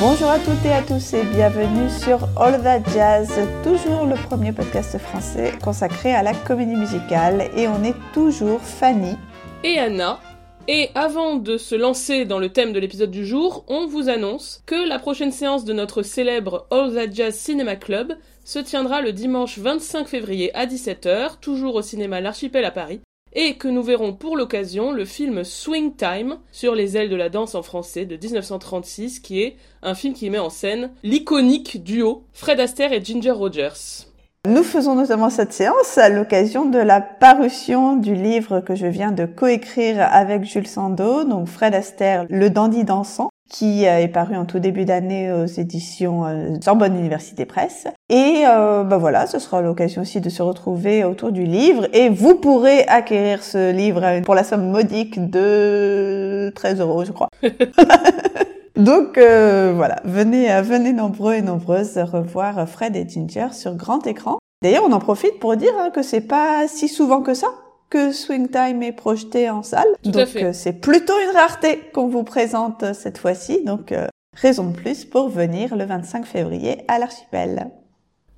Bonjour à toutes et à tous et bienvenue sur All That Jazz, toujours le premier podcast français consacré à la comédie musicale. Et on est toujours Fanny. Et Anna. Et avant de se lancer dans le thème de l'épisode du jour, on vous annonce que la prochaine séance de notre célèbre All That Jazz Cinema Club se tiendra le dimanche 25 février à 17h, toujours au cinéma L'Archipel à Paris, et que nous verrons pour l'occasion le film Swing Time sur les ailes de la danse en français de 1936 qui est un film qui met en scène l'iconique duo Fred Astaire et Ginger Rogers. Nous faisons notamment cette séance à l'occasion de la parution du livre que je viens de coécrire avec Jules Sandeau, donc Fred Astaire, Le dandy dansant, qui euh, est paru en tout début d'année aux éditions euh, Sorbonne Université Presse. Et euh, ben voilà, ce sera l'occasion aussi de se retrouver autour du livre. Et vous pourrez acquérir ce livre pour la somme modique de 13 euros, je crois. Donc euh, voilà, venez, euh, venez nombreux et nombreuses revoir Fred et Ginger sur grand écran. D'ailleurs, on en profite pour dire hein, que c'est pas si souvent que ça que Swing Time est projeté en salle. Donc euh, c'est plutôt une rareté qu'on vous présente cette fois-ci. Donc raison de plus pour venir le 25 février à l'archipel.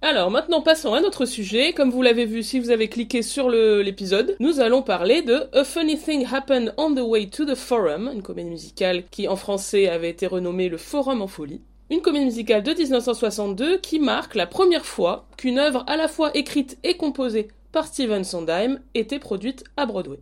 Alors maintenant passons à notre sujet. Comme vous l'avez vu si vous avez cliqué sur l'épisode, nous allons parler de A Funny Thing Happened on the Way to the Forum, une comédie musicale qui en français avait été renommée Le Forum en folie. Une comédie musicale de 1962 qui marque la première fois qu'une œuvre à la fois écrite et composée par Steven Sondheim était produite à Broadway.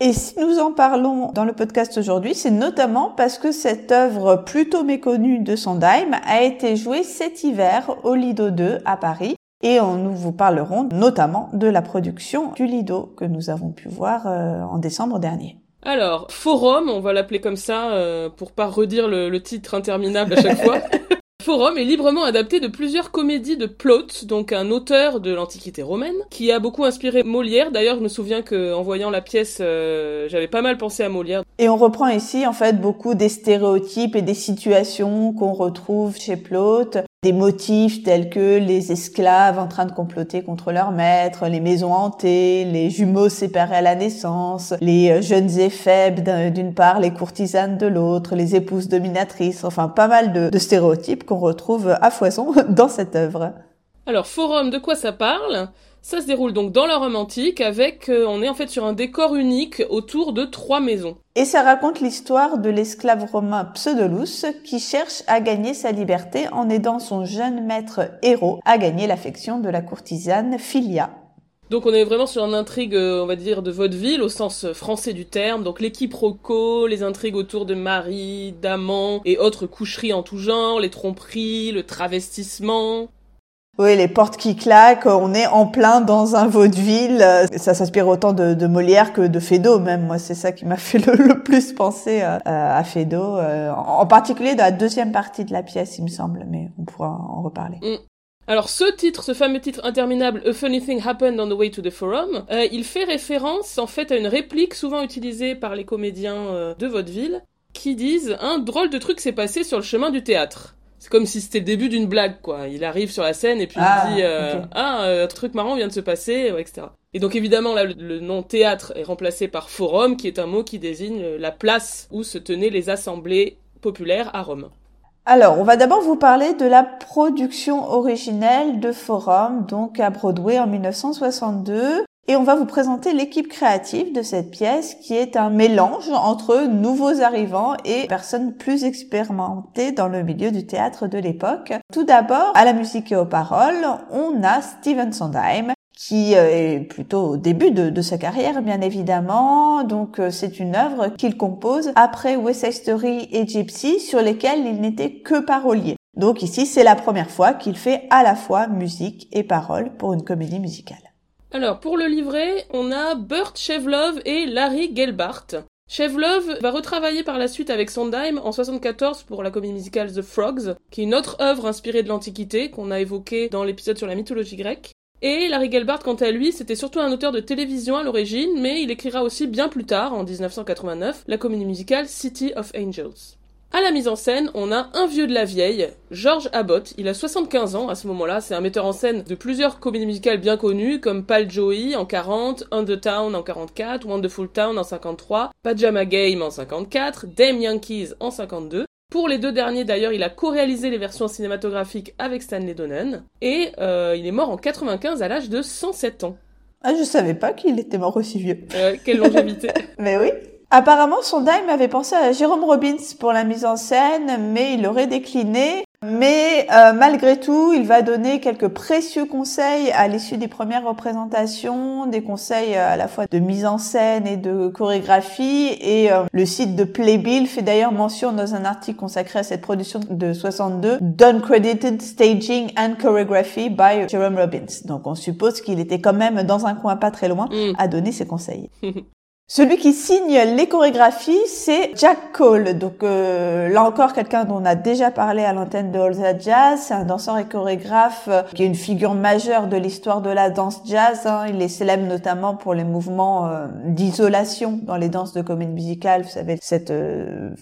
Et si nous en parlons dans le podcast aujourd'hui, c'est notamment parce que cette œuvre plutôt méconnue de Sondheim a été jouée cet hiver au Lido 2 à Paris. Et nous vous parlerons notamment de la production du Lido que nous avons pu voir euh, en décembre dernier. Alors, Forum, on va l'appeler comme ça euh, pour pas redire le, le titre interminable à chaque fois. Forum est librement adapté de plusieurs comédies de Plaute, donc un auteur de l'Antiquité romaine, qui a beaucoup inspiré Molière. D'ailleurs, je me souviens que en voyant la pièce, euh, j'avais pas mal pensé à Molière. Et on reprend ici en fait beaucoup des stéréotypes et des situations qu'on retrouve chez Plaute des motifs tels que les esclaves en train de comploter contre leur maître, les maisons hantées, les jumeaux séparés à la naissance, les euh, jeunes et d'une part, les courtisanes de l'autre, les épouses dominatrices, enfin pas mal de, de stéréotypes qu'on retrouve à foison dans cette œuvre. Alors, Forum, de quoi ça parle? Ça se déroule donc dans la Rome antique avec, euh, on est en fait sur un décor unique autour de trois maisons. Et ça raconte l'histoire de l'esclave romain Pseudolus qui cherche à gagner sa liberté en aidant son jeune maître héros à gagner l'affection de la courtisane Philia. Donc on est vraiment sur une intrigue, euh, on va dire, de vaudeville au sens français du terme. Donc les quiproquos, les intrigues autour de mari, d'amants et autres coucheries en tout genre, les tromperies, le travestissement. Oui, les portes qui claquent, on est en plein dans un vaudeville. Ça s'inspire autant de, Molière que de Feydeau même. Moi, c'est ça qui m'a fait le, plus penser à, à Feydeau, euh, en particulier dans la deuxième partie de la pièce, il me semble, mais on pourra en reparler. Mm. Alors ce titre, ce fameux titre interminable, A Funny Thing Happened on the Way to the Forum, euh, il fait référence en fait à une réplique souvent utilisée par les comédiens euh, de vaudeville qui disent un drôle de truc s'est passé sur le chemin du théâtre c'est comme si c'était le début d'une blague, quoi. Il arrive sur la scène et puis il ah, dit euh, ah euh, un truc marrant vient de se passer, etc. Et donc évidemment là le, nom théâtre est remplacé par forum, qui est un mot qui désigne la place où se tenaient les assemblées populaires à Rome. Alors, on va d'abord vous parler de la production originelle de Forum, donc à Broadway en 1962. Et on va vous présenter l'équipe créative de cette pièce qui est un mélange entre nouveaux arrivants et personnes plus expérimentées dans le milieu du théâtre de l'époque. Tout d'abord, à la musique et aux paroles, on a Steven Sondheim qui euh, est plutôt au début de, sa carrière, bien évidemment. Donc, euh, c'est une œuvre qu'il compose après West Side Story et Gypsy, sur lesquelles il n'était que parolier. Donc ici, c'est la première fois qu'il fait à la fois musique et paroles pour une comédie musicale. Alors, pour le livret, on a Burt Chevlove et Larry Gelbart. Chevlove va retravailler par la suite avec Sondheim en 74 pour la comédie musicale The Frogs, qui est une autre œuvre inspirée de l'Antiquité qu'on a évoquée dans l'épisode sur la mythologie grecque. Et Larry Gelbart, quant à lui, c'était surtout un auteur de télévision à l'origine, mais il écrira aussi bien plus tard, en 1989, la comédie musicale City of Angels. À la mise en scène, on a un vieux de la vieille, George Abbott. Il a 75 ans à ce moment-là. C'est un metteur en scène de plusieurs comédies musicales bien connues, comme Pal Joey en 40, Undertown en 44, Wonderful Town en 53, Pajama Game en 54, Dame Yankees en 52. Pour les deux derniers, d'ailleurs, il a co-réalisé les versions cinématographiques avec Stanley Donen. Et euh, il est mort en 95 à l'âge de 107 ans. Ah, je savais pas qu'il était mort aussi vieux. Euh, quelle longévité. Mais oui. Apparemment, Sondheim avait pensé à Jérôme Robbins pour la mise en scène, mais il aurait décliné. Mais euh, malgré tout, il va donner quelques précieux conseils à l'issue des premières représentations, des conseils euh, à la fois de mise en scène et de chorégraphie. Et euh, le site de Playbill fait d'ailleurs mention dans un article consacré à cette production de 62, Credited Staging and Choreography by Jerome Robbins. Donc on suppose qu'il était quand même dans un coin pas très loin Mm. à donner ses conseils. Celui qui signe les chorégraphies, c'est Jack Cole. Donc euh, là encore, quelqu'un dont on a déjà parlé à l'antenne de All Jazz. C'est un danseur et chorégraphe euh, qui est une figure majeure de l'histoire de la danse jazz. hein. Il est célèbre notamment pour les mouvements euh, d'isolation dans les danses de comédie musicale. Vous savez, cette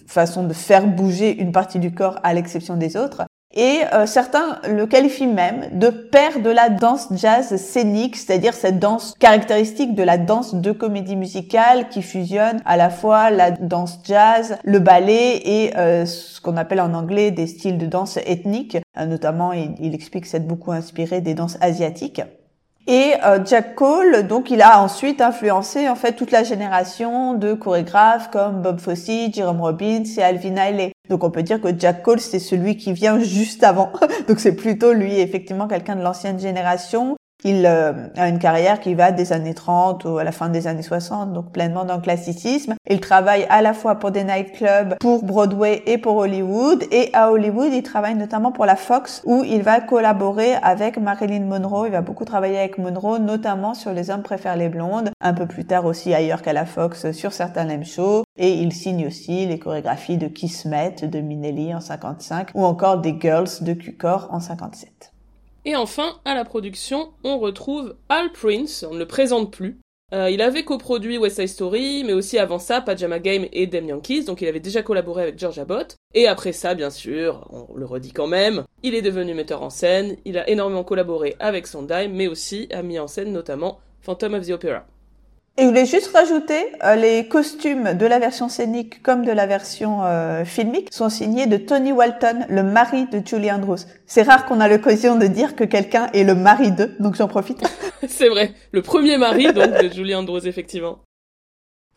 façon de faire bouger une partie du corps à l'exception des autres. Et euh, certains le qualifient même de père de la danse jazz scénique, c'est-à-dire cette danse caractéristique de la danse de comédie musicale qui fusionne à la fois la danse jazz, le ballet et euh, ce qu'on appelle en anglais des styles de danse ethniques. Euh, notamment, il, il explique s'être beaucoup inspiré des danses asiatiques. Et euh, Jack Cole, donc, il a ensuite influencé en fait toute la génération de chorégraphes comme Bob Fosse, Jerome Robbins et Alvin Ailey. Donc, on peut dire que Jack Cole, c'est celui qui vient juste avant. donc, c'est plutôt lui, effectivement, quelqu'un de l'ancienne génération. Il euh, a une carrière qui va des années 30 ou à la fin des années 60, donc pleinement dans le classicisme. Il travaille à la fois pour des nightclubs, pour Broadway et pour Hollywood. Et à Hollywood, il travaille notamment pour la Fox, où il va collaborer avec Marilyn Monroe. Il va beaucoup travailler avec Monroe, notamment sur Les hommes préfèrent les blondes. Un peu plus tard aussi ailleurs qu'à la Fox sur certains lame shows. Et il signe aussi les chorégraphies de Kismet, de Minelli en 55, ou encore des Girls de Cukor en 57. Et enfin, à la production, on retrouve Al Prince, on ne le présente plus. Euh, il avait coproduit West Side Story, mais aussi avant ça Pajama Game et Dem Yankees, donc il avait déjà collaboré avec George Abbott. Et après ça, bien sûr, on le redit quand même, il est devenu metteur en scène, il a énormément collaboré avec Sondheim, mais aussi a mis en scène notamment Phantom of the Opera. Et je voulais juste rajouter, euh, les costumes de la version scénique comme de la version euh, filmique sont signés de Tony Walton, le mari de Julie Andrews. C'est rare qu'on a l'occasion de dire que quelqu'un est le mari d'eux, donc j'en profite. C'est vrai, le premier mari donc de Julie Andrews effectivement.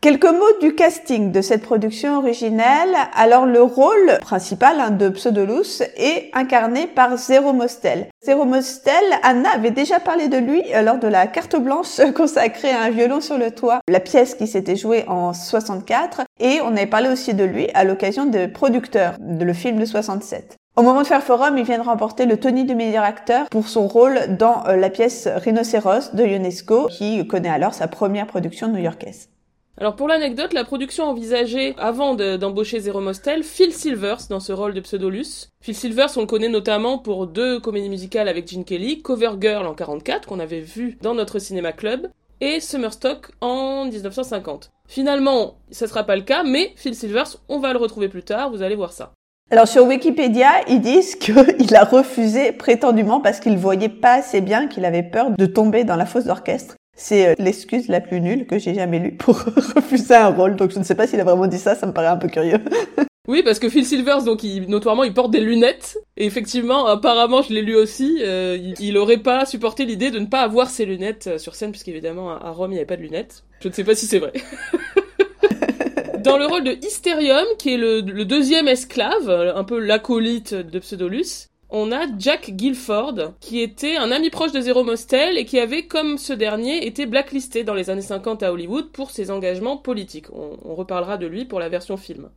Quelques mots du casting de cette production originelle. Alors le rôle principal hein, de Pseudolus est incarné par Zero Mostel. Zero Mostel, Anna avait déjà parlé de lui euh, lors de la carte blanche consacrée à un violon sur le toit, la pièce qui s'était jouée en 64, et on avait parlé aussi de lui à l'occasion de Producteur, de le film de 67. Au moment de faire forum, il vient de remporter le Tony du meilleur acteur pour son rôle dans euh, la pièce Rhinocéros de Ionesco, qui connaît alors sa première production new-yorkaise. Alors pour l'anecdote, la production envisagée avant de- d'embaucher Zero Mostel, Phil Silvers dans ce rôle de Pseudolus. Phil Silvers, on le connaît notamment pour deux comédies musicales avec Gene Kelly, Cover Girl en 44 qu'on avait vu dans notre cinéma club et Summerstock en 1950. Finalement, ça sera pas le cas, mais Phil Silvers, on va le retrouver plus tard, vous allez voir ça. Alors sur Wikipédia, ils disent qu'il a refusé prétendument parce qu'il voyait pas assez bien, qu'il avait peur de tomber dans la fosse d'orchestre. C'est euh, l'excuse la plus nulle que j'ai jamais lue pour refuser un rôle. Donc je ne sais pas s'il a vraiment dit ça, ça me paraît un peu curieux. Oui, parce que Phil Silvers, donc, il, notoirement, il porte des lunettes. Et effectivement, apparemment, je l'ai lu aussi, euh, il, il aurait pas supporté l'idée de ne pas avoir ses lunettes euh, sur scène, puisqu'évidemment, à à Rome, il n'y avait pas de lunettes. Je ne sais pas si c'est vrai. Dans le rôle de Hysterium, qui est le, le deuxième esclave, un peu l'acolyte de Pseudolus, on a Jack Guilford, qui était un ami proche de Zero Mostel et qui avait, comme ce dernier, été blacklisté dans les années 50 à Hollywood pour ses engagements politiques. On, reparlera de lui pour la version film.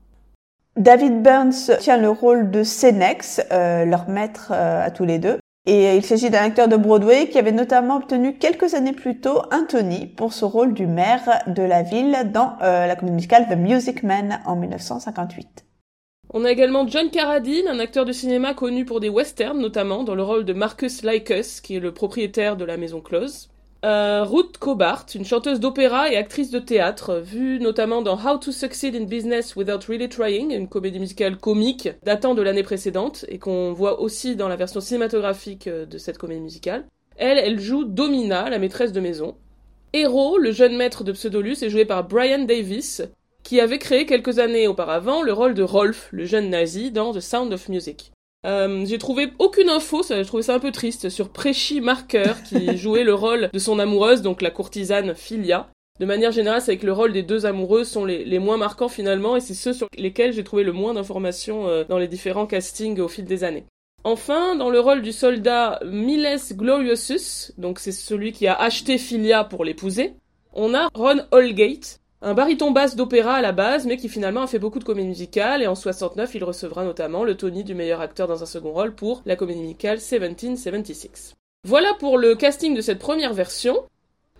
David Burns tient le rôle de Senex, euh, leur maître euh, à tous les deux. Et il s'agit d'un acteur de Broadway qui avait notamment obtenu quelques années plus tôt un Tony pour ce rôle du maire de la ville dans euh, la comédie musicale The Music Man en 1958. On a également John Carradine, un acteur de cinéma connu pour des westerns, notamment dans le rôle de Marcus Lycus, qui est le propriétaire de la maison close. Euh, Ruth Cobart, une chanteuse d'opéra et actrice de théâtre, vue notamment dans How to Succeed in Business Without Really Trying, une comédie musicale comique datant de l'année précédente et qu'on voit aussi dans la version cinématographique euh, de cette comédie musicale. Elle, elle joue Domina, la maîtresse de maison. Hero, le jeune maître de Pseudolus, est joué par Brian Davis, qui avait créé quelques années auparavant le rôle de Rolf, le jeune nazi, dans The Sound of Music. Euh, j'ai trouvé aucune info, ça, je trouvais ça un peu triste, sur Préchi Marker, qui jouait le rôle de son amoureuse, donc la courtisane Philia. De manière générale, c'est que le rôle des deux amoureuses sont les, les moins marquants finalement, et c'est ceux sur lesquels j'ai trouvé le moins d'informations euh, dans les différents castings au fil des années. Enfin, dans le rôle du soldat Miles Gloriosus, donc c'est celui qui a acheté Philia pour l'épouser, on a Ron Holgate, un baryton basse d'opéra à la base, mais qui finalement a fait beaucoup de comédies musicales, et en 69, il recevra notamment le Tony du meilleur acteur dans un second rôle pour la comédie musicale 1776. Voilà pour le casting de cette première version.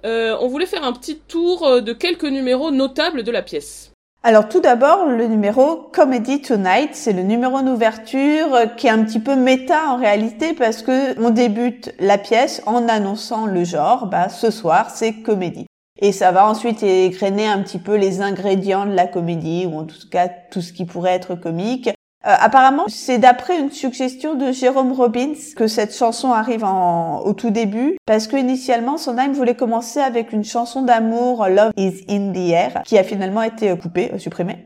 Euh, on voulait faire un petit tour euh, de quelques numéros notables de la pièce. Alors tout d'abord, le numéro Comedy Tonight, c'est le numéro d'ouverture euh, qui est un petit peu méta en réalité parce que on débute la pièce en annonçant le genre, bah ce soir c'est comédie. Et ça va ensuite égrener un petit peu les ingrédients de la comédie, ou en tout cas tout ce qui pourrait être comique. Euh, apparemment, c'est d'après une suggestion de Jérôme Robbins que cette chanson arrive en, au tout début, parce que initialement, Sondheim voulait commencer avec une chanson d'amour, Love is in the air, qui a finalement été coupée, supprimée.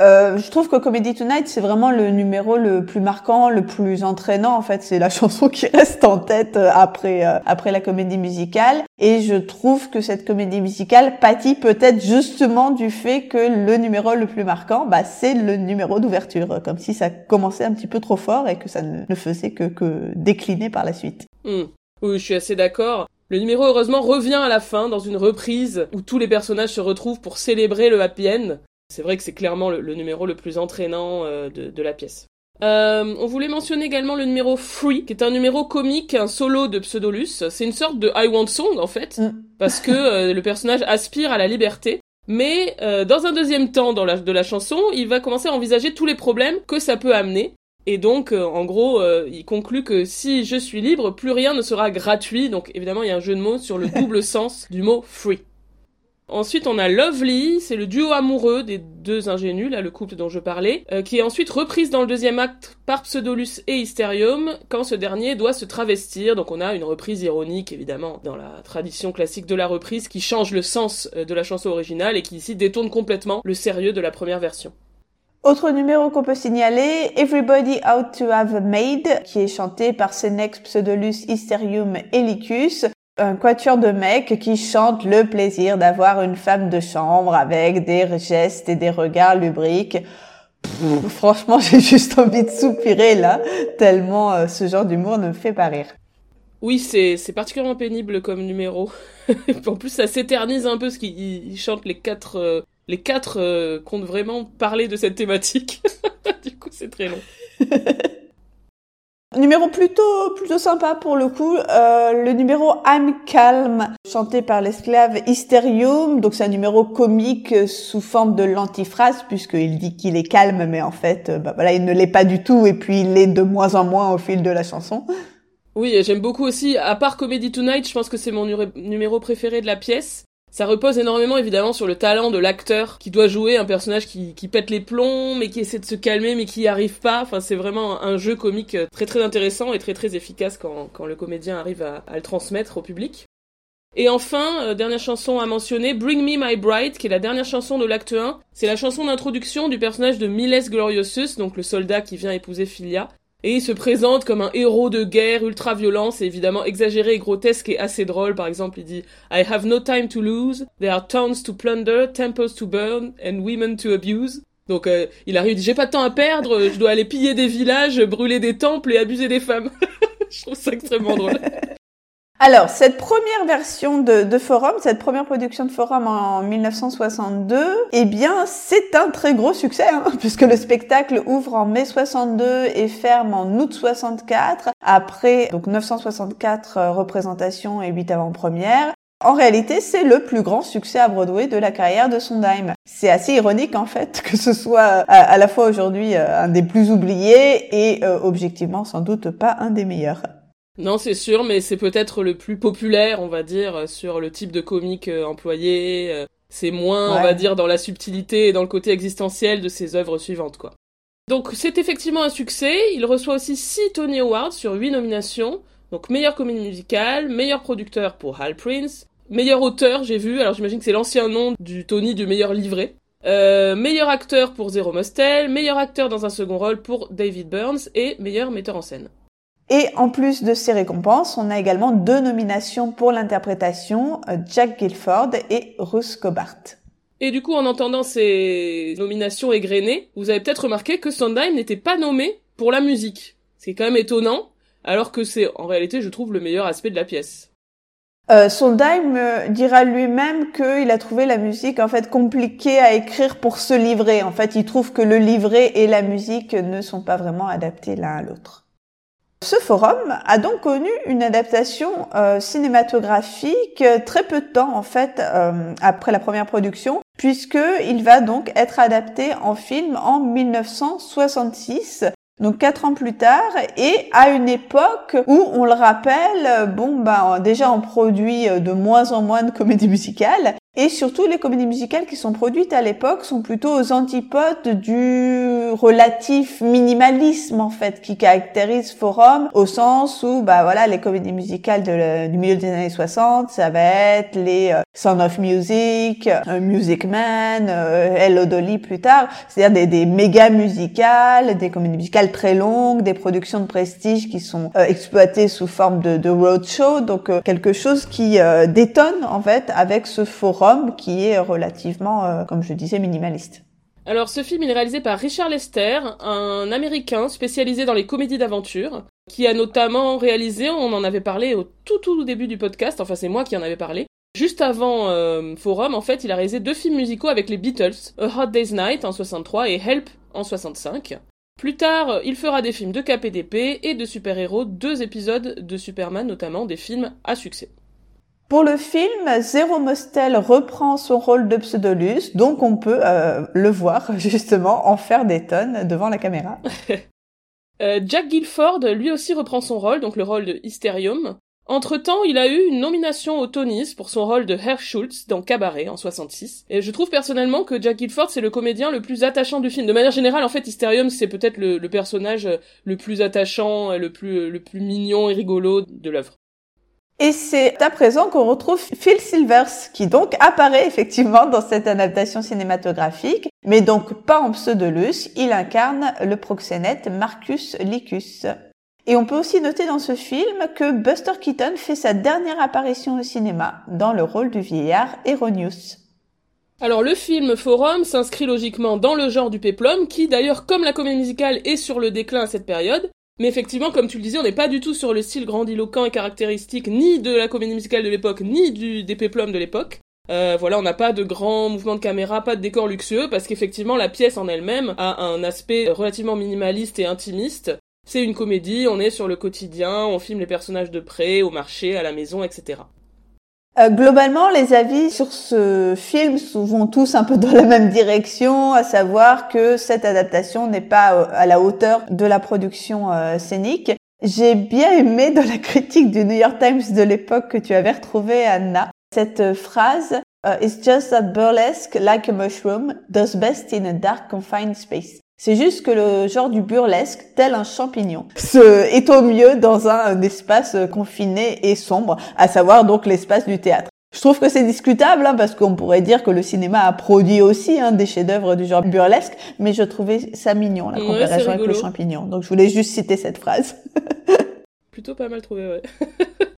Euh, je trouve que Comedy Tonight, c'est vraiment le numéro le plus marquant, le plus entraînant. En fait, c'est la chanson qui reste en tête euh, après euh, après la comédie musicale. Et je trouve que cette comédie musicale pâtit peut-être justement du fait que le numéro le plus marquant, bah, c'est le numéro d'ouverture, comme si ça commençait un petit peu trop fort et que ça ne, faisait que, que décliner par la suite. Hmm. Oui, je suis assez d'accord. Le numéro heureusement revient à la fin dans une reprise où tous les personnages se retrouvent pour célébrer le happy end. C'est vrai que c'est clairement le, numéro le plus entraînant euh, de, la pièce. Euh, on voulait mentionner également le numéro Free, qui est un numéro comique, un solo de Pseudolus. C'est une sorte de I Want Song en fait, mm. parce que euh, le personnage aspire à la liberté. Mais dans un deuxième temps dans la, de la chanson, il va commencer à envisager tous les problèmes que ça peut amener. Et donc, en gros, il conclut que si je suis libre, plus rien ne sera gratuit. Donc évidemment, il y a un jeu de mots sur le double sens du mot free. Ensuite, on a Lovely, c'est le duo amoureux des deux ingénus, là, le couple dont je parlais, euh, qui est ensuite reprise dans le deuxième acte par Pseudolus et Hysterium, quand ce dernier doit se travestir. Donc on a une reprise ironique, évidemment, dans la tradition classique de la reprise, qui change le sens euh, de la chanson originale et qui ici détourne complètement le sérieux de la première version. Autre numéro qu'on peut signaler, Everybody Out to Have a Maid, qui est chanté par Senex, Pseudolus, Hysterium et Licus un quatuor de mecs qui chantent le plaisir d'avoir une femme de chambre avec des gestes et des regards lubriques. franchement, j'ai juste envie de soupirer là, tellement euh, ce genre d'humour ne me fait pas rire. Oui, c'est, c'est particulièrement pénible comme numéro. en plus, ça s'éternise un peu parce qu'ils chantent les quatre, euh, les quatre euh, comptent vraiment parler de cette thématique. du coup, c'est très long. Numéro plutôt plutôt sympa pour le coup, euh, le numéro I'm Calm, chanté par l'esclave Hysterium. Donc c'est un numéro comique sous forme de l'antiphrase puisqu'il dit qu'il est calme, mais en fait, euh, bah voilà, il ne l'est pas du tout et puis il l'est de moins en moins au fil de la chanson. Oui, j'aime beaucoup aussi. À part Comedy Tonight, je pense que c'est mon numéro préféré de la pièce. Ça repose énormément évidemment sur le talent de l'acteur qui doit jouer un personnage qui, pète les plombs mais qui essaie de se calmer mais qui n'y arrive pas. Enfin c'est vraiment un jeu comique très très intéressant et très très efficace quand, le comédien arrive à, le transmettre au public. Et enfin, euh, dernière chanson à mentionner, Bring Me My Bride, qui est la dernière chanson de l'acte 1. C'est la chanson d'introduction du personnage de Miles Gloriosus, donc le soldat qui vient épouser Philia et il se présente comme un héros de guerre ultra violent, c'est évidemment exagéré grotesque et assez drôle. Par exemple, il dit I have no time to lose, there are towns to plunder, temples to burn, and women to abuse. Donc euh, il arrive, il dit j'ai pas de temps à perdre, je dois aller piller des villages, brûler des temples et abuser des femmes. je trouve ça extrêmement drôle. Alors, cette première version de, Forum, cette première production de Forum en 1962, eh bien, c'est un très gros succès, hein, puisque le spectacle ouvre en mai 62 et ferme en août 64, après donc 964 euh, représentations et 8 avant-premières. En réalité, c'est le plus grand succès à Broadway de la carrière de Sondheim. C'est assez ironique en fait que ce soit euh, à, la fois aujourd'hui euh, un des plus oubliés et objectivement sans doute pas un des meilleurs. Non, c'est sûr, mais c'est peut-être le plus populaire, on va dire, sur le type de comique euh, employé. Euh, c'est moins, on va dire, dans la subtilité et dans le côté existentiel de ses œuvres suivantes, quoi. Donc c'est effectivement un succès. Il reçoit aussi 6 Tony Awards sur 8 nominations. Donc meilleure comédie musicale, meilleur producteur pour Hal Prince, meilleur auteur, j'ai vu. Alors j'imagine que c'est l'ancien nom du Tony du meilleur livret. Euh, meilleur acteur pour Zero Mostel, meilleur acteur dans un second rôle pour David Burns et meilleur metteur en scène. Et en plus de ces récompenses, on a également deux nominations pour l'interprétation, euh, Jack Gilford et Ruth Cobart. Et du coup, en entendant ces nominations égrenées, vous avez peut-être remarqué que Sondheim n'était pas nommé pour la musique. C'est quand même étonnant, alors que c'est en réalité, je trouve, le meilleur aspect de la pièce. Euh, Sondheim euh, dira lui-même qu'il a trouvé la musique en fait compliquée à écrire pour ce livret. En fait, il trouve que le livret et la musique ne sont pas vraiment adaptés l'un à l'autre. Ce forum a donc connu une adaptation euh, cinématographique très peu de temps en fait euh, après la première production, puisque il va donc être adapté en film en 1966 donc quatre ans plus tard, et à une époque où, on le rappelle, bon, ben, déjà on produit de moins en moins de comédies musicales, et surtout, les comédies musicales qui sont produites à l'époque sont plutôt aux antipodes du relatif minimalisme, en fait, qui caractérise Forum, au sens où, bah voilà, les comédies musicales du milieu des années 60, ça va être les euh, Sound of Music, euh, Music Man, euh, Hello Dolly plus tard, c'est-à-dire des, méga musicales, des comédies musicales très longues, des productions de prestige qui sont euh, exploitées sous forme de, de roadshow, donc quelque chose qui détonne, en fait, avec ce forum qui est relativement, euh, comme je disais, minimaliste. Alors ce film il est réalisé par Richard Lester, un Américain spécialisé dans les comédies d'aventure, qui a notamment réalisé, on en avait parlé au tout tout début du podcast, enfin c'est moi qui en avais parlé, Juste avant euh, Forum, en fait, il a réalisé deux films musicaux avec les Beatles, A Hot Day's Night en 63 et Help en 65. Plus tard, il fera des films de KPDP et de super-héros, deux épisodes de Superman notamment, des films à succès. Pour le film, Zero Mostel reprend son rôle de Pseudolus, donc on peut euh, le voir justement en faire des tonnes devant la caméra. Euh, Jack Gilford lui aussi reprend son rôle, donc le rôle de Hysterium. Entre-temps, il a eu une nomination au Tonys pour son rôle de Herr Schultz dans Cabaret en 66. Et je trouve personnellement que Jack Gilford c'est le comédien le plus attachant du film. De manière générale, en fait, Hysterium c'est peut-être le, personnage le plus attachant, le plus mignon et rigolo de l'œuvre. Et c'est à présent qu'on retrouve Phil Silvers, qui donc apparaît effectivement dans cette adaptation cinématographique, mais donc pas en pseudolus, il incarne le proxénète Marcus Licus. Et on peut aussi noter dans ce film que Buster Keaton fait sa dernière apparition au cinéma, dans le rôle du vieillard Eronius. Alors le film Forum s'inscrit logiquement dans le genre du péplum, qui d'ailleurs comme la comédie musicale est sur le déclin à cette période, mais effectivement, comme tu le disais, on n'est pas du tout sur le style grandiloquent et caractéristique ni de la comédie musicale de l'époque, ni du, des de l'époque. Euh, voilà, on n'a pas de grands mouvements de caméra, pas de décor luxueux, parce qu'effectivement, la pièce en elle-même a un aspect relativement minimaliste et intimiste. C'est une comédie, on est sur le quotidien, on filme les personnages de près, au marché, à la maison, etc. Euh, globalement, les avis sur ce film vont tous un peu dans la même direction, à savoir que cette adaptation n'est pas euh, à la hauteur de la production euh, scénique. J'ai bien aimé dans la critique du New York Times de l'époque que tu avais retrouvée, Anna, cette phrase It's just that burlesque, like a mushroom, does best in a dark confined space. C'est juste que le genre du burlesque, tel un champignon, se, est au mieux dans un, espace confiné et sombre, à savoir donc l'espace du théâtre. Je trouve que c'est discutable hein, parce qu'on pourrait dire que le cinéma a produit aussi hein, des chefs-d'œuvre du genre burlesque, mais je trouvais ça mignon la comparaison avec le champignon. Donc je voulais juste citer cette phrase. Plutôt pas mal trouvé, ouais.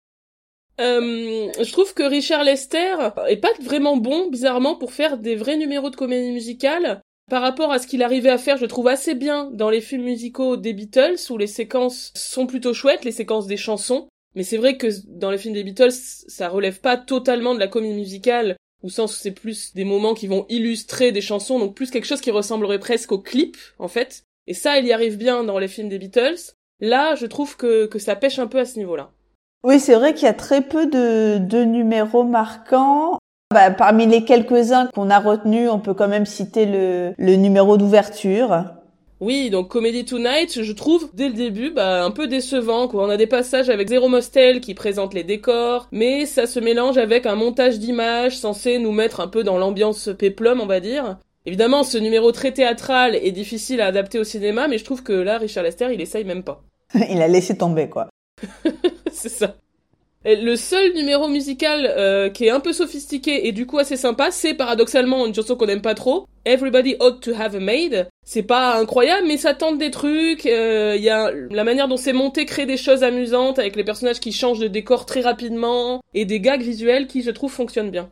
Euh, je trouve que Richard Lester est pas vraiment bon, bizarrement, pour faire des vrais numéros de comédie musicale. Par rapport à ce qu'il arrivait à faire, je trouve assez bien dans les films musicaux des Beatles, où les séquences sont plutôt chouettes, les séquences des chansons. Mais c'est vrai que dans les films des Beatles, ça relève pas totalement de la comédie musicale, au sens où c'est plus des moments qui vont illustrer des chansons, donc plus quelque chose qui ressemblerait presque au clip, en fait. Et ça, il y arrive bien dans les films des Beatles. Là, je trouve que, ça pêche un peu à ce niveau-là. Oui, c'est vrai qu'il y a très peu de numéros marquants. Bah, parmi les quelques-uns qu'on a retenus, on peut quand même citer le, le numéro d'ouverture. Oui, donc Comedy Tonight, je trouve dès le début bah, un peu décevant. Quoi. On a des passages avec Zero Mostel qui présente les décors, mais ça se mélange avec un montage d'images censé nous mettre un peu dans l'ambiance péplum, on va dire. Évidemment, ce numéro très théâtral est difficile à adapter au cinéma, mais je trouve que là, Richard Lester, il essaye même pas. il a laissé tomber, quoi. C'est ça. Le seul numéro musical euh, qui est un peu sophistiqué et du coup assez sympa, c'est paradoxalement une chanson qu'on aime pas trop, Everybody Ought to Have a Maid. C'est pas incroyable, mais ça tente des trucs. Il euh, y a la manière dont c'est monté crée des choses amusantes avec les personnages qui changent de décor très rapidement et des gags visuels qui, je trouve, fonctionnent bien.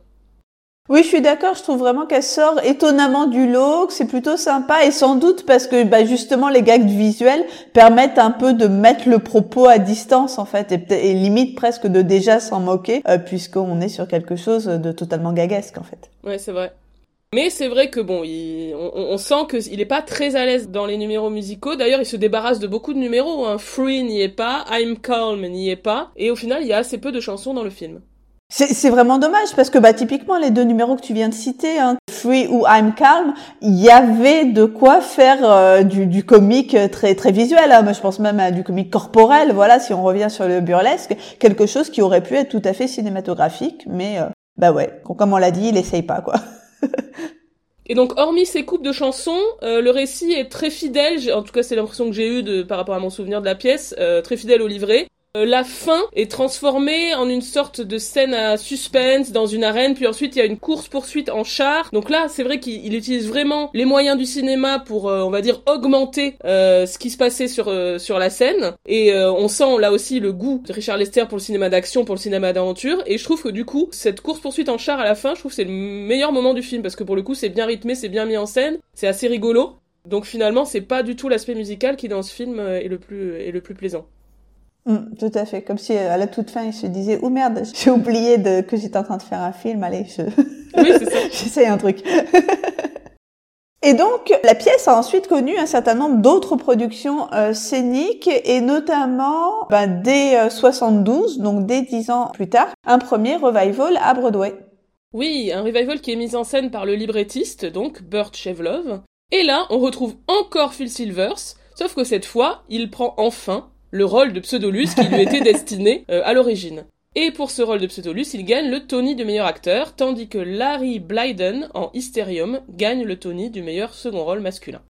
Oui, je suis d'accord. Je trouve vraiment qu'elle sort étonnamment du lot, que c'est plutôt sympa et sans doute parce que bah, justement les gags visuels permettent un peu de mettre le propos à distance en fait et, limite presque de déjà s'en moquer euh, puisqu'on est sur quelque chose de totalement gaguesque en fait. Ouais, c'est vrai. Mais c'est vrai que bon, on, sent qu'il est pas très à l'aise dans les numéros musicaux. D'ailleurs, il se débarrasse de beaucoup de numéros. Hein. Free n'y est pas, I'm Calm n'y est pas, et au final, il y a assez peu de chansons dans le film. C'est vraiment dommage parce que bah typiquement les deux numéros que tu viens de citer, hein, Free ou I'm Calm, il y avait de quoi faire euh, du, du comique très très visuel. Hein. Moi, je pense même à du comique corporel. Voilà, si on revient sur le burlesque, quelque chose qui aurait pu être tout à fait cinématographique, mais euh, bah ouais, comme on l'a dit, il essaye pas quoi. Et donc, hormis ces coupes de chansons, euh, le récit est très fidèle. En tout cas, c'est l'impression que j'ai eue de, par rapport à mon souvenir de la pièce, très fidèle au livret. Euh, la fin est transformée en une sorte de scène à suspense dans une arène, puis ensuite il y a une course-poursuite en char. Donc là, c'est vrai qu'il utilise vraiment les moyens du cinéma pour, euh, on va dire, augmenter euh, ce qui se passait sur sur la scène. Et on sent là aussi le goût de Richard Lester pour le cinéma d'action, pour le cinéma d'aventure. Et je trouve que du coup, cette course-poursuite en char à la fin, je trouve c'est le meilleur moment du film parce que pour le coup, c'est bien rythmé, c'est bien mis en scène, c'est assez rigolo. Donc finalement, c'est pas du tout l'aspect musical qui dans ce film est le plus est le plus plaisant. Mm, tout à fait. Comme si à la toute fin, il se disait, oh merde, j'ai oublié de, que j'étais en train de faire un film. Allez, je, oui, j'essaye un truc. Et donc, la pièce a ensuite connu un certain nombre d'autres productions euh, scéniques et notamment, ben, dès 72, euh, donc dès dix ans plus tard, un premier revival à Broadway. Oui, un revival qui est mis en scène par le librettiste, donc Burt Chevlov. Et là, on retrouve encore Phil Silvers, sauf que cette fois, il prend enfin le rôle de Pseudolus qui lui était destiné euh, à l'origine. Et pour ce rôle de Pseudolus, il gagne le Tony du meilleur acteur, tandis que Larry Blyden, en Hysterium, gagne le Tony du meilleur second rôle masculin.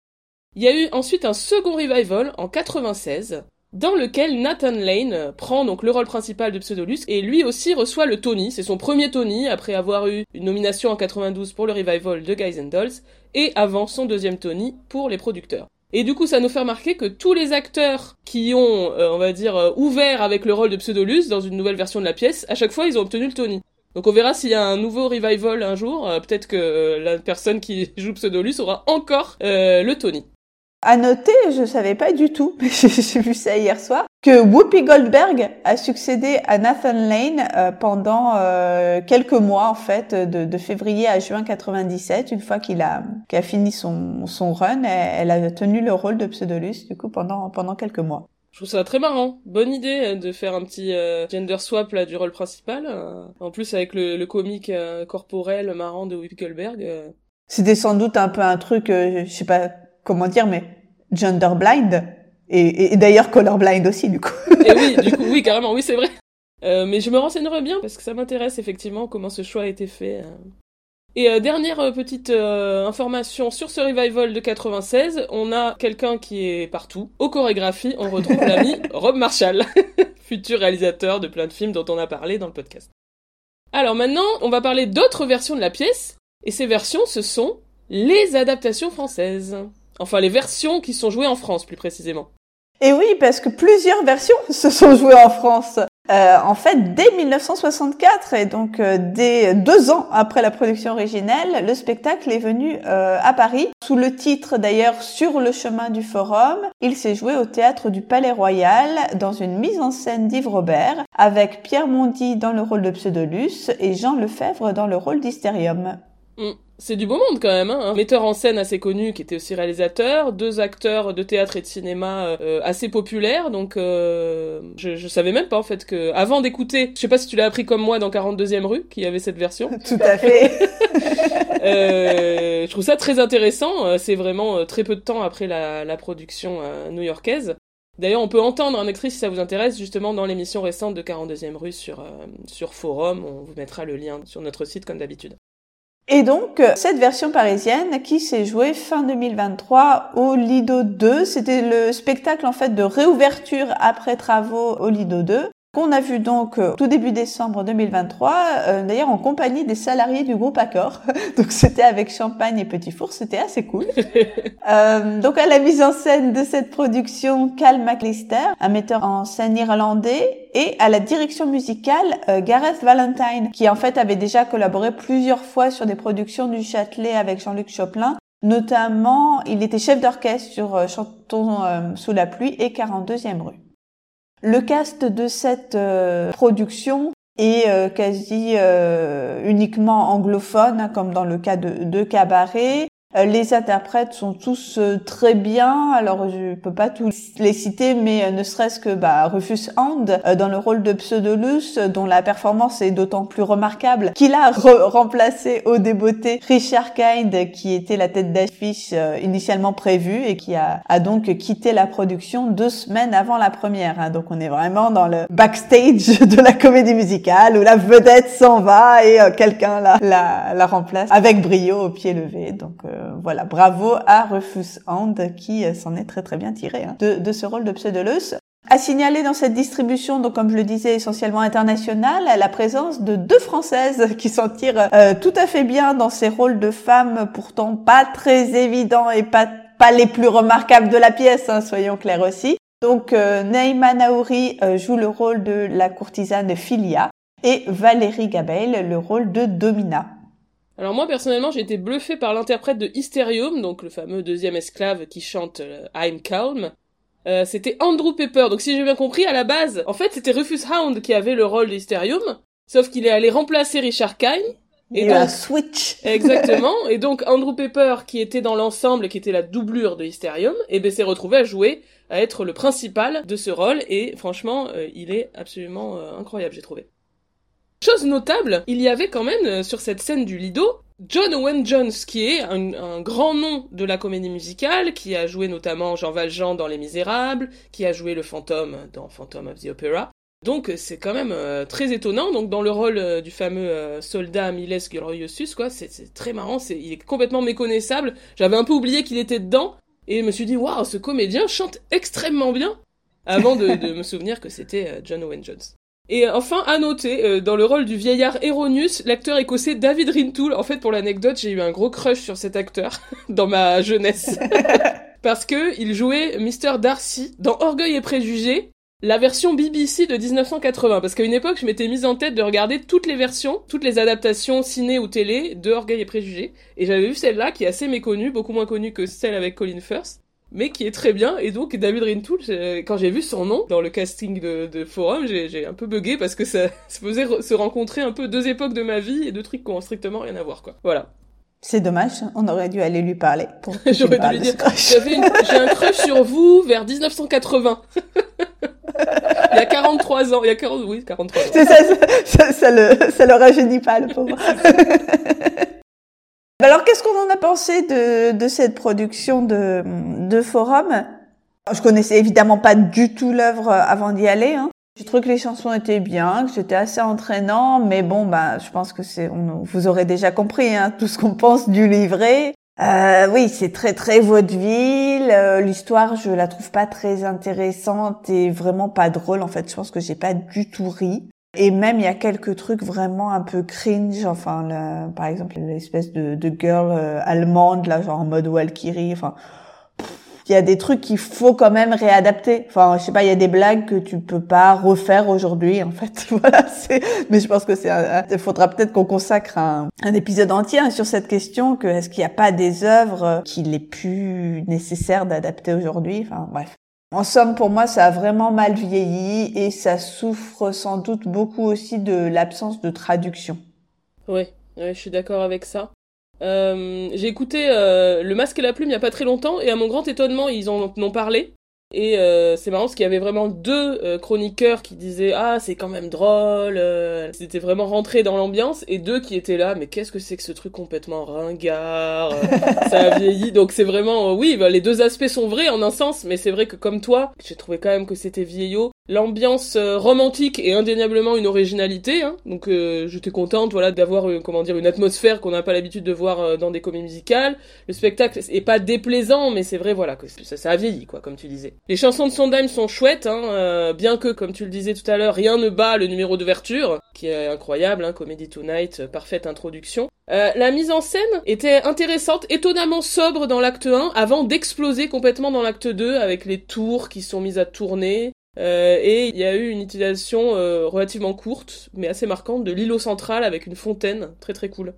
Il y a eu ensuite un second revival en 96, dans lequel Nathan Lane prend donc le rôle principal de Pseudolus et lui aussi reçoit le Tony. C'est son premier Tony après avoir eu une nomination en 92 pour le revival de Guys and Dolls et avant son deuxième Tony pour les producteurs. Et du coup, ça nous fait remarquer que tous les acteurs qui ont, euh, on va dire, euh, ouvert avec le rôle de Pseudolus dans une nouvelle version de la pièce, à chaque fois, ils ont obtenu le Tony. Donc on verra s'il y a un nouveau revival un jour. Euh, peut-être que la personne qui joue Pseudolus aura encore le Tony. À noter, je savais pas du tout, j'ai vu ça hier soir, que Whoopi Goldberg a succédé à Nathan Lane euh, pendant euh, quelques mois en fait, de, février à juin 97. Une fois qu'il a, a fini son, son run, elle, a tenu le rôle de Pseudolus du coup pendant pendant quelques mois. Je trouve ça très marrant. Bonne idée hein, de faire un petit euh, gender swap là du rôle principal. en plus avec le, le comique corporel marrant de Whoopi Goldberg. C'était sans doute un peu un truc, je sais pas comment dire, mais gender blind et, et, d'ailleurs colorblind aussi du coup. et oui, du coup, oui, carrément, oui, c'est vrai. Euh, mais je me renseignerai bien parce que ça m'intéresse effectivement comment ce choix a été fait. Euh. Et euh, dernière euh, petite information sur ce revival de 96, on a quelqu'un qui est partout. Aux chorégraphies, on retrouve l'ami Rob Marshall, futur réalisateur de plein de films dont on a parlé dans le podcast. Alors maintenant, on va parler d'autres versions de la pièce, et ces versions, ce sont les adaptations françaises. Enfin, les versions qui sont jouées en France, plus précisément. Et oui, parce que plusieurs versions se sont jouées en France. Euh, en fait, dès 1964, et donc euh, dès deux ans après la production originelle, le spectacle est venu euh, à Paris, sous le titre d'ailleurs Sur le chemin du Forum. Il s'est joué au théâtre du Palais Royal, dans une mise en scène d'Yves Robert, avec Pierre Mondy dans le rôle de Pseudolus et Jean Lefebvre dans le rôle d'Hystérium. Mm c'est du beau monde quand même, hein. un metteur en scène assez connu qui était aussi réalisateur, deux acteurs de théâtre et de cinéma euh, assez populaires, donc euh, je, je savais même pas en fait que avant d'écouter, je sais pas si tu l'as appris comme moi dans 42e rue, qui avait cette version. Tout à fait. euh, je trouve ça très intéressant, euh, c'est vraiment très peu de temps après la, la production new-yorkaise. D'ailleurs, on peut entendre un extrait si ça vous intéresse, justement dans l'émission récente de 42e rue sur, sur Forum. On vous mettra le lien sur notre site comme d'habitude. Et donc, euh, cette version parisienne qui s'est jouée fin 2023 au Lido 2, c'était le spectacle en fait de réouverture après travaux au Lido 2. Qu'on a vu donc euh, tout début décembre 2023, euh, d'ailleurs en compagnie des salariés du groupe Accor. donc c'était avec champagne et petit four, c'était assez cool. euh, donc à la mise en scène de cette production, Cal McLister, un metteur en scène irlandais, et à la direction musicale, euh, Gareth Valentine, qui en fait avait déjà collaboré plusieurs fois sur des productions du Châtelet avec Jean-Luc Choplin. Notamment, il était chef d'orchestre sur Chantons sous la pluie et 42e rue. Le cast de cette euh, production est euh, quasi euh, uniquement anglophone, hein, comme dans le cas de, de Cabaret. Euh, les interprètes sont tous euh, très bien. Alors je peux pas tous les citer, mais euh, ne serait-ce que bah, Rufus Hand dans le rôle de Pseudolus, dont la performance est d'autant plus remarquable qu'il a remplacé au débeauté Richard Kind, qui était la tête d'affiche initialement prévue et qui a, a, donc quitté la production deux semaines avant la première. Hein. Donc on est vraiment dans le backstage de la comédie musicale où la vedette s'en va et quelqu'un la, la, la, remplace avec brio au pied levé. Donc voilà, bravo à Rufus Hand qui euh, s'en est très très bien tiré hein, de, de, ce rôle de Pseudolus. À signaler dans cette distribution, donc comme je le disais, essentiellement internationale, la présence de deux Françaises qui s'en tirent euh, tout à fait bien dans ces rôles de femmes pourtant pas très évidents et pas, pas les plus remarquables de la pièce, hein, soyons clairs aussi. Donc euh, Naouri joue le rôle de la courtisane Philia et Valérie Gabel le rôle de Domina. Alors moi personnellement j'ai été bluffé par l'interprète de Hysterium, donc le fameux deuxième esclave qui chante euh, I'm Calm. Euh, c'était Andrew Pepper, donc si j'ai bien compris, à la base, en fait c'était Rufus Hound qui avait le rôle de Hysterium, sauf qu'il est allé remplacer Richard Kine. Et, donc, switch. exactement. Et donc Andrew Pepper, qui était dans l'ensemble, qui était la doublure de Hysterium, et eh ben s'est retrouvé à jouer, à être le principal de ce rôle. Et franchement, euh, il est absolument incroyable, j'ai trouvé. Chose notable, il y avait quand même euh, sur cette scène du Lido John Owen Jones, qui est un, grand nom de la comédie musicale, qui a joué notamment Jean Valjean dans Les Misérables, qui a joué le fantôme dans Phantom of the Opera. Donc c'est quand même euh, très étonnant. Donc dans le rôle euh, du fameux soldat Miles Gloriosus, quoi, c'est très marrant. C'est il est complètement méconnaissable. J'avais un peu oublié qu'il était dedans et je me suis dit waouh, ce comédien chante extrêmement bien. Avant de me souvenir que c'était John Owen Jones. Et enfin, à noter, euh, dans le rôle du vieillard Eronius, l'acteur écossais David Rintoul. En fait, pour l'anecdote, j'ai eu un gros crush sur cet acteur dans ma jeunesse. Parce que il jouait Mr. Darcy dans Orgueil et Préjugés, la version BBC de 1980. Parce qu'à une époque, je m'étais mise en tête de regarder toutes les versions, toutes les adaptations ciné ou télé de Orgueil et Préjugés. Et j'avais vu celle-là qui est assez méconnue, beaucoup moins connue que celle avec Colin Firth mais qui est très bien. Et donc David Rintoul, quand j'ai vu son nom dans le casting de, de Forum, j'ai un peu bugué parce que ça, ça faisait se rencontrer un peu deux époques de ma vie et deux trucs qui ont strictement rien à voir, quoi. Voilà. C'est dommage, on aurait dû aller lui parler. J'aurais dû lui dire, j'ai un crush sur vous vers 1980. il y a 43 ans, il y a 40, oui, 43 ans. Ça, ça, ça, ça, le, ça le rajeunit pas, le pauvre. Bah alors, qu'est-ce qu'on en a pensé de, de cette production de, de Forum? Je connaissais évidemment pas du tout l'œuvre avant d'y aller. Hein. J'ai trouvé que les chansons étaient bien, que c'était assez entraînant, mais bon, bah, je pense que c'est, vous aurez déjà compris hein, tout ce qu'on pense du livret. Euh, oui, c'est très très vaudeville. Euh, L'histoire, je la trouve pas très intéressante et vraiment pas drôle. En fait, je pense que j'ai pas du tout ri. Et même il y a quelques trucs vraiment un peu cringe, enfin par exemple l'espèce de, de girl euh, allemande là, genre en mode Valkyrie, enfin il y a des trucs qu'il faut quand même réadapter. Enfin, je sais pas, il y a des blagues que tu peux pas refaire aujourd'hui, en fait. voilà, c'est. Mais je pense que c'est. Il faudra peut-être qu'on consacre un, un, épisode entier hein, sur cette question. Que est-ce qu'il n'y a pas des œuvres qu'il est plus nécessaire d'adapter aujourd'hui Enfin, bref. En somme, pour moi, ça a vraiment mal vieilli et ça souffre sans doute beaucoup aussi de l'absence de traduction. Oui, je suis d'accord avec ça. Euh, j'ai écouté euh, Le Masque et la Plume il n'y a pas très longtemps et à mon grand étonnement, ils en ont parlé. Et euh, c'est marrant parce qu'il y avait vraiment deux euh, chroniqueurs qui disaient ah c'est quand même drôle, euh, c'était vraiment rentré dans l'ambiance, et deux qui étaient là mais qu'est-ce que c'est que ce truc complètement ringard, euh, ça a vieilli, donc c'est vraiment oui bah, les deux aspects sont vrais en un sens, mais c'est vrai que comme toi j'ai trouvé quand même que c'était vieillot. L'ambiance euh, romantique est indéniablement une originalité, hein. donc euh, j'étais contente voilà d'avoir euh, comment dire une atmosphère qu'on n'a pas l'habitude de voir dans des comédies musicales. Le spectacle est pas déplaisant, mais c'est vrai voilà que ça, ça, a vieilli quoi, comme tu disais. Les chansons de Sondheim sont chouettes, hein, bien que comme tu le disais tout à l'heure, rien ne bat le numéro d'ouverture, qui est incroyable, hein, Comedy Tonight, parfaite introduction. la mise en scène était intéressante, étonnamment sobre dans l'acte 1, avant d'exploser complètement dans l'acte 2 avec les tours qui sont mises à tourner. Euh, et il y a eu une utilisation euh, relativement courte, mais assez marquante, de l'îlot central avec une fontaine, très très cool.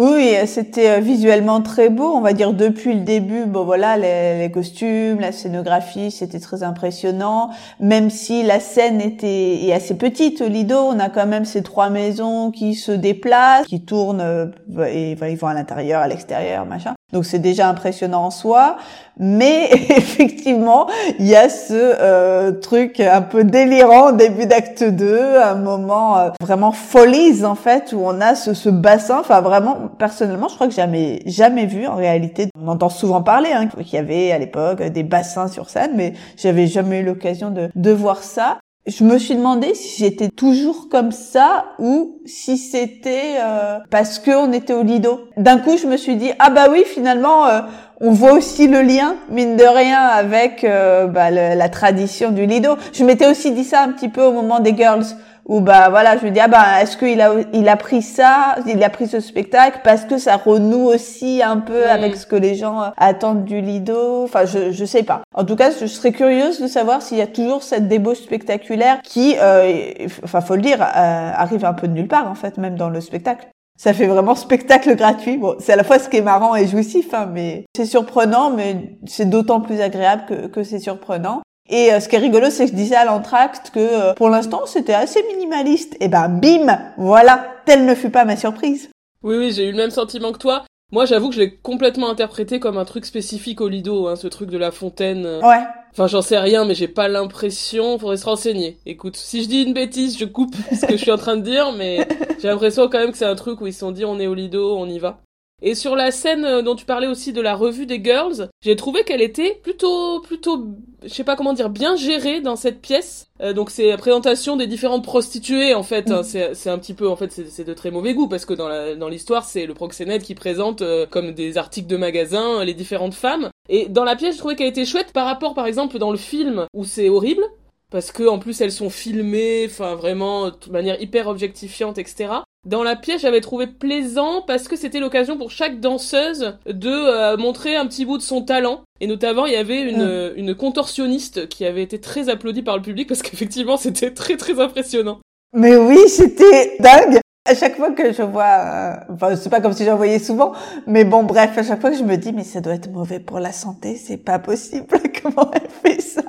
Oui, c'était euh, visuellement très beau, on va dire depuis le début. Bon voilà, les, costumes, la scénographie, c'était très impressionnant. Même si la scène était est assez petite Lido, on a quand même ces trois maisons qui se déplacent, qui tournent et ils vont à l'intérieur, à l'extérieur, machin. Donc c'est déjà impressionnant en soi, mais effectivement, il y a ce euh, truc un peu délirant au début d'acte 2, un moment euh, vraiment folies en fait, où on a ce bassin, enfin vraiment, personnellement, je crois que jamais jamais vu en réalité. On entend souvent parler hein, qu'il y avait à l'époque des bassins sur scène, mais j'avais jamais eu l'occasion de, de voir ça je me suis demandé si j'étais toujours comme ça ou si c'était euh, parce que on était au Lido. D'un coup, je me suis dit ah bah oui, finalement, euh, on voit aussi le lien mine de rien avec euh, bah, la tradition du Lido. Je m'étais aussi dit ça un petit peu au moment des Girls ou bah voilà, je me dis ah bah est-ce qu'il a il a pris ça, il a pris ce spectacle parce que ça renoue aussi un peu mm. avec ce que les gens attendent du Lido? Enfin, je je sais pas. En tout cas, je serais curieuse de savoir s'il y a toujours cette débauche spectaculaire qui, euh, enfin faut le dire, euh, arrive un peu de nulle part en fait, même dans le spectacle. Ça fait vraiment spectacle gratuit. Bon, c'est à la fois ce qui est marrant et jouissif, hein, mais c'est surprenant, mais c'est d'autant plus agréable que, que c'est surprenant. Et euh, ce qui est rigolo, c'est que je disais à l'entracte que euh, pour l'instant, c'était assez minimaliste. Et ben bim, voilà, telle ne fut pas ma surprise. Oui, oui, j'ai eu le même sentiment que toi. Moi, j'avoue que je l'ai complètement interprété comme un truc spécifique au Lido, hein, ce truc de la fontaine. Euh. Ouais. Enfin, j'en sais rien, mais j'ai pas l'impression. Faudrait se renseigner. Écoute, si je dis une bêtise, je coupe ce que je suis en train de dire, mais j'ai l'impression quand même que c'est un truc où ils se sont dit on est au Lido, on y va. Et sur la scène euh, dont tu parlais aussi de la revue des girls, j'ai trouvé qu'elle était plutôt, plutôt, je sais pas comment dire, bien gérée dans cette pièce. Euh, donc c'est la présentation des différentes prostituées en fait. Hein. Mm. c'est un petit peu en fait c'est de très mauvais goût parce que dans la dans l'histoire c'est le proxénète qui présente euh, comme des articles de magasin les différentes femmes. Et dans la pièce je trouvais qu'elle était chouette par rapport par exemple dans le film où c'est horrible parce que en plus elles sont filmées, enfin vraiment de manière hyper objectifiante, etc. Dans la pièce, j'avais trouvé plaisant parce que c'était l'occasion pour chaque danseuse de euh, montrer un petit bout de son talent. Et notamment, il y avait une, mm. une contorsionniste qui avait été très applaudie par le public parce qu'effectivement, c'était très très impressionnant. Mais oui, c'était dingue. À chaque fois que je vois, euh, enfin, c'est pas comme si j'en voyais souvent, mais bon, bref, à chaque fois que je me dis, mais ça doit être mauvais pour la santé, c'est pas possible. Comment elle fait ça?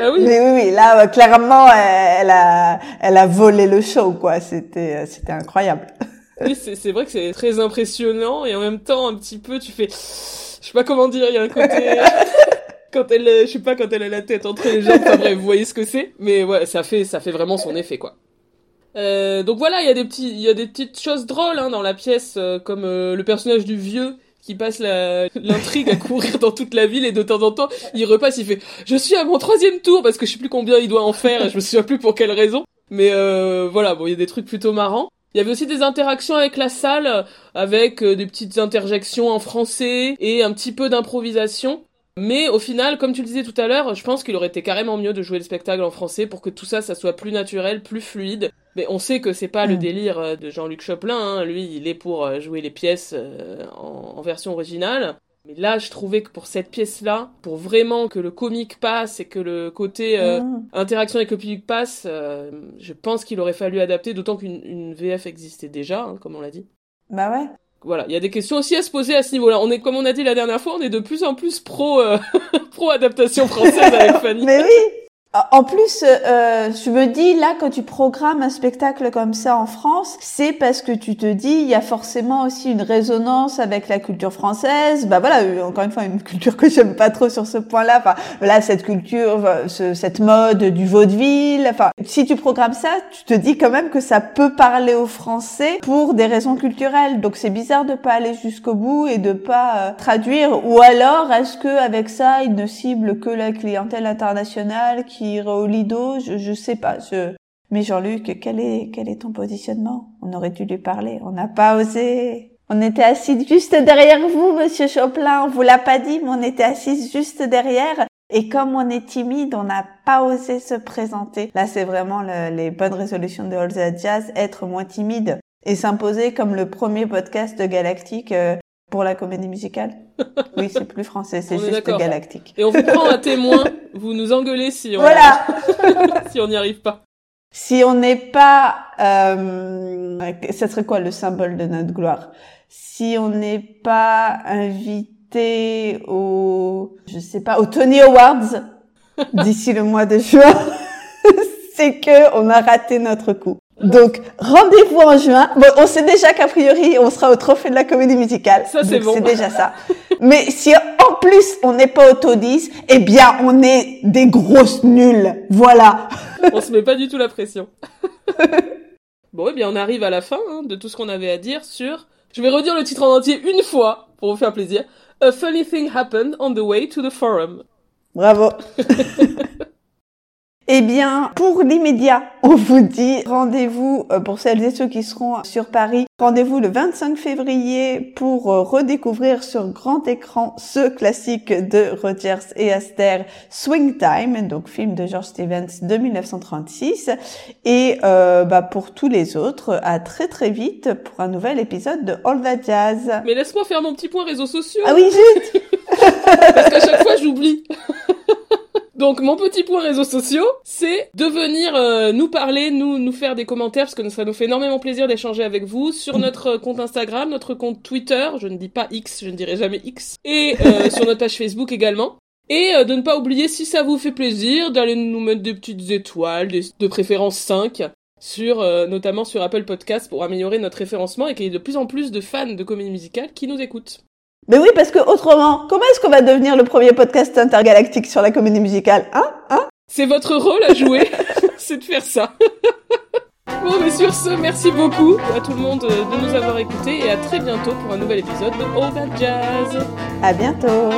Ah oui. Mais oui, oui, là, euh, clairement, elle a, elle a volé le show, quoi. C'était, euh, c'était incroyable. Oui, c'est vrai que c'est très impressionnant et en même temps, un petit peu, tu fais, je sais pas comment dire, il y a un côté, quand elle, je sais pas, quand elle a la tête entre les jambes, enfin bref, vous voyez ce que c'est. Mais ouais, ça fait, ça fait vraiment son effet, quoi. Euh, donc voilà, il y a des petits, il y a des petites choses drôles hein, dans la pièce, euh, comme le personnage du vieux qui passe l'intrigue à courir dans toute la ville et de temps en temps il repasse, il fait je suis à mon troisième tour parce que je sais plus combien il doit en faire et je me souviens plus pour quelle raison. Mais euh, voilà, bon il y a des trucs plutôt marrants. Il y avait aussi des interactions avec la salle, avec euh, des petites interjections en français et un petit peu d'improvisation. Mais au final, comme tu le disais tout à l'heure, je pense qu'il aurait été carrément mieux de jouer le spectacle en français pour que tout ça, ça soit plus naturel, plus fluide. Mais on sait que c'est pas le mm. délire euh, de Jean-Luc Choplin, hein. lui, il est pour euh, jouer les pièces euh, en, version originale. Mais là, je trouvais que pour cette pièce-là, pour vraiment que le comique passe et que le côté mm. interaction avec le public passe, je pense qu'il aurait fallu adapter, d'autant qu'une VF existait déjà, hein, comme on l'a dit. Bah ouais voilà, il y a des questions aussi à se poser à ce niveau-là. On est, comme on a dit la dernière fois, on est de plus en plus pro, euh, pro adaptation française avec Fanny. Mais oui. En plus, euh, je me dis là quand tu programmes un spectacle comme ça en France, c'est parce que tu te dis il y a forcément aussi une résonance avec la culture française. Bah voilà, euh, encore une fois une culture que j'aime pas trop sur ce point-là. Enfin voilà cette culture, ce, cette mode du vaudeville. Enfin si tu programmes ça, tu te dis quand même que ça peut parler aux Français pour des raisons culturelles. Donc c'est bizarre de pas aller jusqu'au bout et de pas euh, traduire. Ou alors est-ce que avec ça ils ne ciblent que la clientèle internationale qui au Lido, je, sais pas. Je... Mais Jean-Luc, quel est, quel est ton positionnement? On aurait dû lui parler. On n'a pas osé. On était assis juste derrière vous, Monsieur Choplin. On vous l'a pas dit, mais on était assis juste derrière. Et comme on est timide, on n'a pas osé se présenter. Là, c'est vraiment le, les bonnes résolutions de All the Jazz, être moins timide et s'imposer comme le premier podcast de Galactique euh, pour la comédie musicale. Oui, c'est plus français, c'est juste Galactique. Et on vous prend un témoin, vous nous engueulez si on voilà. si on n'y arrive pas. Si on n'est pas, euh, ça serait quoi le symbole de notre gloire? Si on n'est pas invité au, je sais pas, au Tony Awards d'ici le mois de juin, c'est que on a raté notre coup. Donc, rendez-vous en juin. Bon, on sait déjà qu'a priori, on sera au trophée de la comédie musicale. Ça, c'est bon. C'est déjà ça. Mais si en plus, on n'est pas au 10, eh bien, on est des grosses nulles. Voilà. on se met pas du tout la pression. bon, eh bien, on arrive à la fin hein, de tout ce qu'on avait à dire sur... Je vais redire le titre en entier une fois, pour vous faire plaisir. A funny thing happened on the way to the forum. Bravo. Eh bien, pour l'immédiat, on vous dit rendez-vous euh, pour celles et ceux qui seront sur Paris. Rendez-vous le 25 février pour euh, redécouvrir sur grand écran ce classique de Rogers et Aster, Swing Time, donc film de George Stevens de 1936. Et euh, bah, pour tous les autres, à très très vite pour un nouvel épisode de All That Jazz. Mais laisse-moi faire mon petit point réseaux sociaux. Ah oui, zut Parce qu'à chaque fois, j'oublie. Donc mon petit point réseaux sociaux, c'est de venir euh, nous parler, nous nous faire des commentaires parce que ça nous fait énormément plaisir d'échanger avec vous sur notre compte Instagram, notre compte Twitter, je ne dis pas X, je ne dirai jamais X, et euh, sur notre page Facebook également. Et euh, de ne pas oublier, si ça vous fait plaisir, d'aller nous mettre des petites étoiles, de préférence 5, sur notamment sur Apple Podcast pour améliorer notre référencement et qu'il y ait de plus en plus de fans de comédie musicale qui nous écoutent. Mais oui, parce que autrement, comment est-ce qu'on va devenir le premier podcast intergalactique sur la comédie musicale Hein Hein? C'est votre rôle à jouer, c'est de faire ça. bon, mais sur ce, merci beaucoup à tout le monde de nous avoir écoutés et à très bientôt pour un nouvel épisode de All That Jazz. À bientôt